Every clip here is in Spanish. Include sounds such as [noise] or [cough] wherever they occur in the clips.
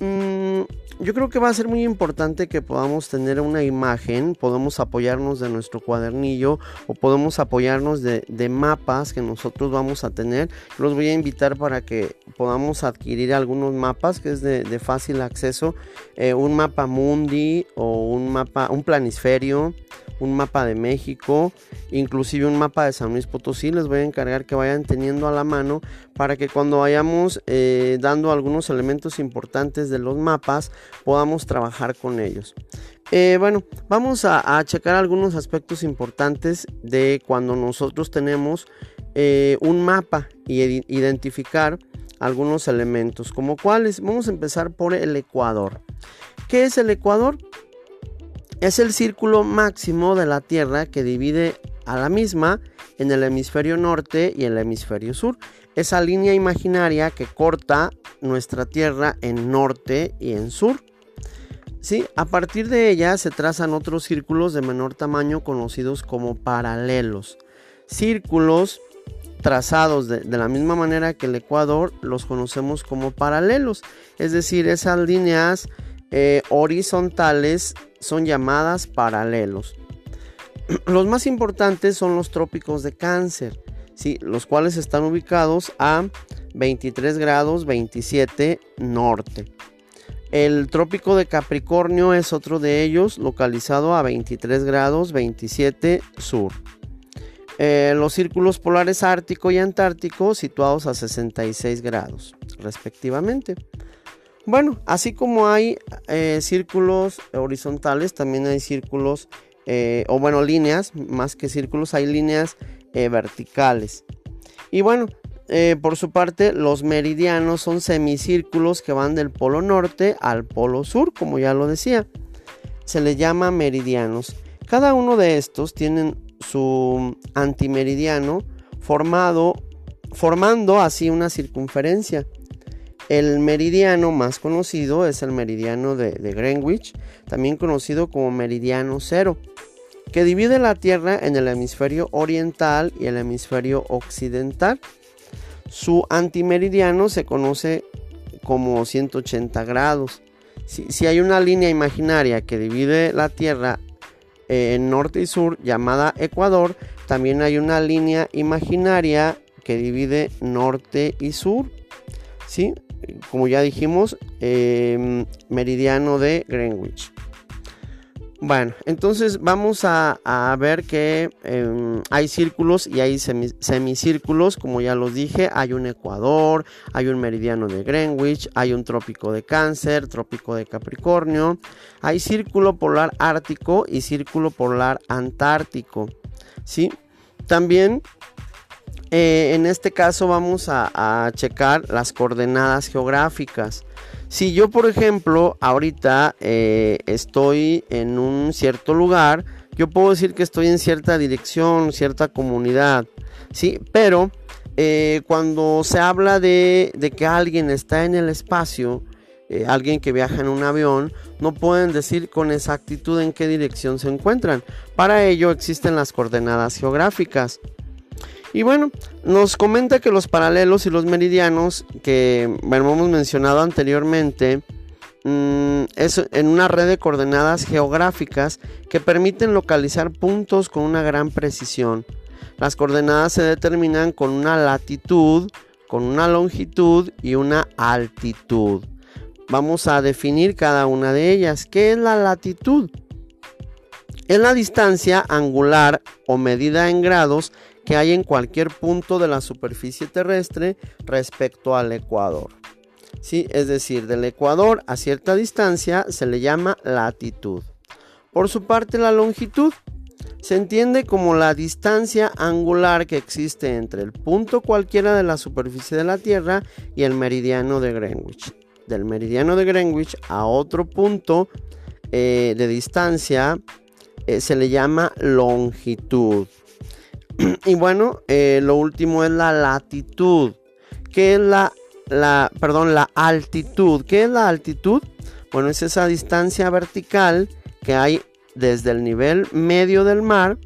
mm, yo creo que va a ser muy importante que podamos tener una imagen, podemos apoyarnos de nuestro cuadernillo o podemos apoyarnos de, mapas que nosotros vamos a tener. Los voy a invitar para que podamos adquirir algunos mapas que es de, fácil acceso, eh, un mapa mundi o un mapa, un planisferio un mapa de México, inclusive un mapa de San Luis Potosí. Les voy a encargar que vayan teniendo a la mano para que cuando vayamos eh, dando algunos elementos importantes de los mapas podamos trabajar con ellos. Eh, bueno, vamos a, checar algunos aspectos importantes de cuando nosotros tenemos eh, un mapa y identificar algunos elementos, como cuáles. Vamos a empezar por el Ecuador. ¿Qué es el Ecuador? Es el círculo máximo de la Tierra que divide a la misma en el hemisferio norte y el hemisferio sur. Esa línea imaginaria que corta nuestra Tierra en norte y en sur. ¿Sí? A partir de ella se trazan otros círculos de menor tamaño conocidos como paralelos. Círculos trazados de, la misma manera que el Ecuador los conocemos como paralelos. Es decir, esas líneas eh, horizontales son llamadas paralelos. [clears throat] Los más importantes son los trópicos de cáncer, ¿sí? los cuales están ubicados a 23 grados 27 norte. El trópico de Capricornio es otro de ellos, localizado a 23 grados 27 sur. Eh, los círculos polares ártico y antártico situados a 66 grados, respectivamente. Bueno, así como hay eh, círculos horizontales, también hay círculos, eh, o bueno, líneas, más que círculos, hay líneas eh, verticales. Y bueno, por su parte, los meridianos son semicírculos que van del polo norte al polo sur, como ya lo decía. Se les llama meridianos. Cada uno de estos tienen su antimeridiano formado, formando así una circunferencia. El meridiano más conocido es el meridiano de, Greenwich, también conocido como meridiano cero, que divide la Tierra en el hemisferio oriental y el hemisferio occidental. Su antimeridiano se conoce como 180 grados. Si, hay una línea imaginaria que divide la Tierra en norte y sur llamada Ecuador, también hay una línea imaginaria que divide norte y sur. ¿sí? Como ya dijimos, em, meridiano de Greenwich. Bueno, entonces vamos a, ver que em, hay círculos y hay semicírculos, como ya los dije, hay un ecuador, hay un meridiano de Greenwich, hay un trópico de cáncer, trópico de Capricornio, hay círculo polar ártico y círculo polar antártico. ¿sí? También eh, en este caso vamos a, checar las coordenadas geográficas. Si yo, por ejemplo, ahorita eh, estoy en un cierto lugar, yo puedo decir que estoy en cierta dirección, cierta comunidad, ¿sí? Pero eh, cuando se habla de, que alguien está en el espacio, alguien que viaja en un avión, no pueden decir con exactitud en qué dirección se encuentran. Para ello existen las coordenadas geográficas. Y bueno, nos comenta que los paralelos y los meridianos que hemos mencionado anteriormente mm, es en una red de coordenadas geográficas que permiten localizar puntos con una gran precisión. Las coordenadas se determinan con una latitud, con una longitud y una altitud. Vamos a definir cada una de ellas. ¿Qué es la latitud? Es la distancia angular o medida en grados que hay en cualquier punto de la superficie terrestre respecto al ecuador. ¿Sí? Es decir, del ecuador a cierta distancia se le llama latitud. Por su parte, la longitud se entiende como la distancia angular que existe entre el punto cualquiera de la superficie de la Tierra y el meridiano de Greenwich. Del meridiano de Greenwich a otro punto eh, de distancia eh, se le llama longitud. [clears throat] y bueno, eh, lo último es la latitud. ¿Qué es la, la, perdón, la altitud? ¿Qué es la altitud? Bueno, es esa distancia vertical que hay desde el nivel medio del mar,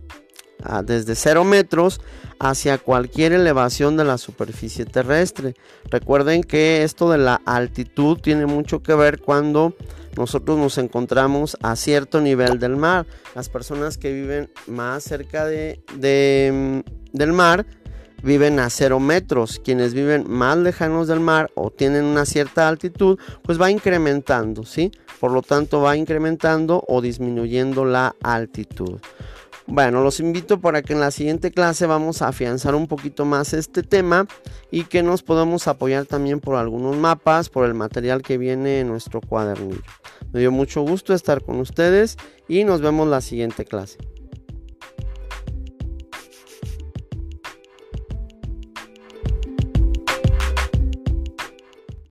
desde 0 metros, hacia cualquier elevación de la superficie terrestre. Recuerden que esto de la altitud tiene mucho que ver cuando nosotros nos encontramos a cierto nivel del mar. Las personas que viven más cerca de, del mar viven a cero metros. Quienes viven más lejanos del mar o tienen una cierta altitud, pues va incrementando, ¿sí? Por lo tanto, va incrementando o disminuyendo la altitud. Bueno, los invito para que en la siguiente clase vamos a afianzar un poquito más este tema y que nos podamos apoyar también por algunos mapas, por el material que viene en nuestro cuadernillo. Me dio mucho gusto estar con ustedes y nos vemos la siguiente clase.